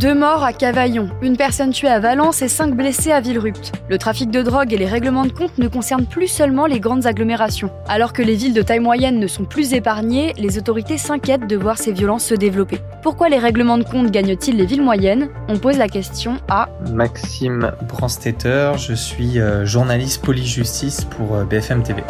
Deux morts à Cavaillon, une personne tuée à Valence et cinq blessés à Villerupt. Le trafic de drogue et les règlements de compte ne concernent plus seulement les grandes agglomérations. Alors que les villes de taille moyenne ne sont plus épargnées, les autorités s'inquiètent de voir ces violences se développer. Pourquoi les règlements de compte gagnent-ils les villes moyennes? On pose la question à Maxime Brandstetter, je suis euh, journaliste police-justice pour euh, BFM TV.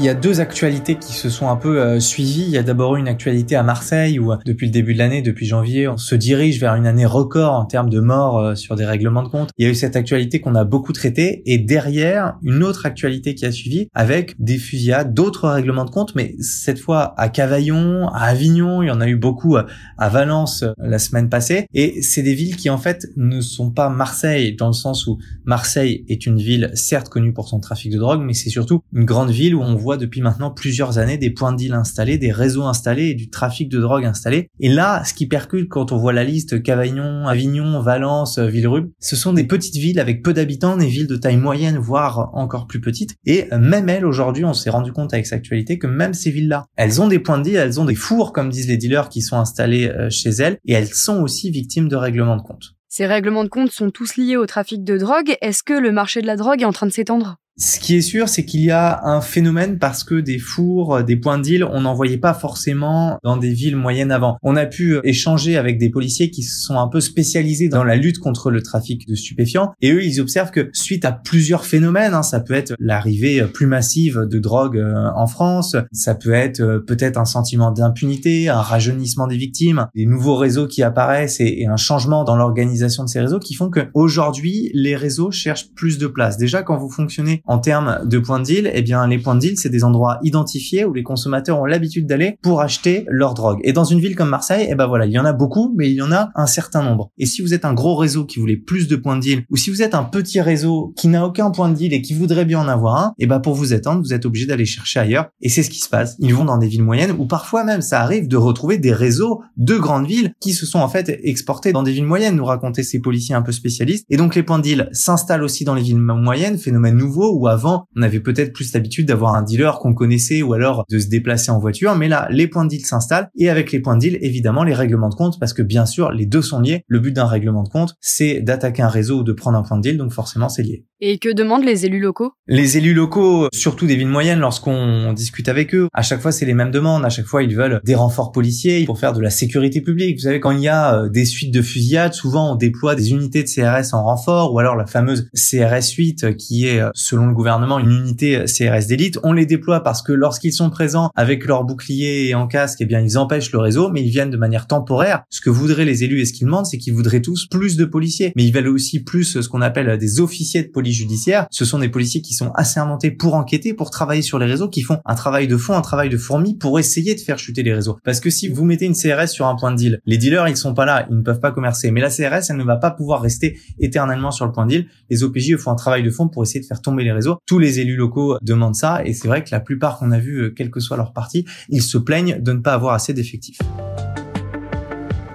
Il y a deux actualités qui se sont un peu euh, suivies. Il y a d'abord une actualité à Marseille où depuis le début de l'année, depuis janvier, on se dirige vers une année record en termes de morts euh, sur des règlements de compte. Il y a eu cette actualité qu'on a beaucoup traitée et derrière une autre actualité qui a suivi avec des fusillades, d'autres règlements de compte, mais cette fois à Cavaillon, à Avignon, il y en a eu beaucoup euh, à Valence la semaine passée et c'est des villes qui en fait ne sont pas Marseille dans le sens où Marseille est une ville certes connue pour son trafic de drogue, mais c'est surtout une grande ville où on voit depuis maintenant plusieurs années des points de deal installés, des réseaux installés et du trafic de drogue installé. Et là, ce qui percute quand on voit la liste Cavaillon, Avignon, Valence, Villerupt, ce sont des petites villes avec peu d'habitants, des villes de taille moyenne, voire encore plus petites. Et même elles, aujourd'hui, on s'est rendu compte avec cette actualité que même ces villes-là, elles ont des points de deal, elles ont des fours, comme disent les dealers, qui sont installés euh, chez elles, et elles sont aussi victimes de règlements de compte. Ces règlements de compte sont tous liés au trafic de drogue. Est-ce que le marché de la drogue est en train de s'étendre? Ce qui est sûr, c'est qu'il y a un phénomène parce que des fours, des points de deal, on n'en voyait pas forcément dans des villes moyennes avant. On a pu échanger avec des policiers qui sont un peu spécialisés dans la lutte contre le trafic de stupéfiants et eux, ils observent que suite à plusieurs phénomènes, hein, ça peut être l'arrivée plus massive de drogue euh, en France, ça peut être euh, peut-être un sentiment d'impunité, un rajeunissement des victimes, des nouveaux réseaux qui apparaissent et, et un changement dans l'organisation de ces réseaux qui font que aujourd'hui, les réseaux cherchent plus de place. Déjà, quand vous fonctionnez en termes de points de deal, eh bien les points de deal, c'est des endroits identifiés où les consommateurs ont l'habitude d'aller pour acheter leur drogue. Et dans une ville comme Marseille, eh ben voilà, il y en a beaucoup, mais il y en a un certain nombre. Et si vous êtes un gros réseau qui voulait plus de points de deal, ou si vous êtes un petit réseau qui n'a aucun point de deal et qui voudrait bien en avoir un, eh ben pour vous étendre, vous êtes obligé d'aller chercher ailleurs. Et c'est ce qui se passe. Ils vont dans des villes moyennes ou parfois même ça arrive de retrouver des réseaux de grandes villes qui se sont en fait exportés dans des villes moyennes, nous raconter ces policiers un peu spécialistes. Et donc les points de deal s'installent aussi dans les villes moyennes, phénomène nouveau où avant, on avait peut-être plus l'habitude d'avoir un dealer qu'on connaissait ou alors de se déplacer en voiture. Mais là, les points de deal s'installent et avec les points de deal, évidemment, les règlements de compte parce que bien sûr, les deux sont liés. Le but d'un règlement de compte, c'est d'attaquer un réseau ou de prendre un point de deal. Donc forcément, c'est lié. Et que demandent les élus locaux? Les élus locaux, surtout des villes moyennes, lorsqu'on discute avec eux, à chaque fois c'est les mêmes demandes. À chaque fois ils veulent des renforts policiers pour faire de la sécurité publique. Vous savez, quand il y a euh, des suites de fusillades, souvent on déploie des unités de CRS en renfort, ou alors la fameuse CRS 8 qui est, euh, selon le gouvernement, une unité euh, CRS d'élite. On les déploie parce que lorsqu'ils sont présents avec leur bouclier et en casque, eh bien ils empêchent le réseau, mais ils viennent de manière temporaire. Ce que voudraient les élus et ce qu'ils demandent, c'est qu'ils voudraient tous plus de policiers, mais ils veulent aussi plus ce qu'on appelle des officiers de police judiciaire, ce sont des policiers qui sont assermentés pour enquêter, pour travailler sur les réseaux, qui font un travail de fond, un travail de fourmi pour essayer de faire chuter les réseaux. Parce que si vous mettez une CRS sur un point de deal, les dealers ils sont pas là, ils ne peuvent pas commercer. Mais la CRS elle ne va pas pouvoir rester éternellement sur le point de deal. Les OPJ font un travail de fond pour essayer de faire tomber les réseaux. Tous les élus locaux demandent ça et c'est vrai que la plupart qu'on a vu, euh, quel que soit leur parti, ils se plaignent de ne pas avoir assez d'effectifs.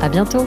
À bientôt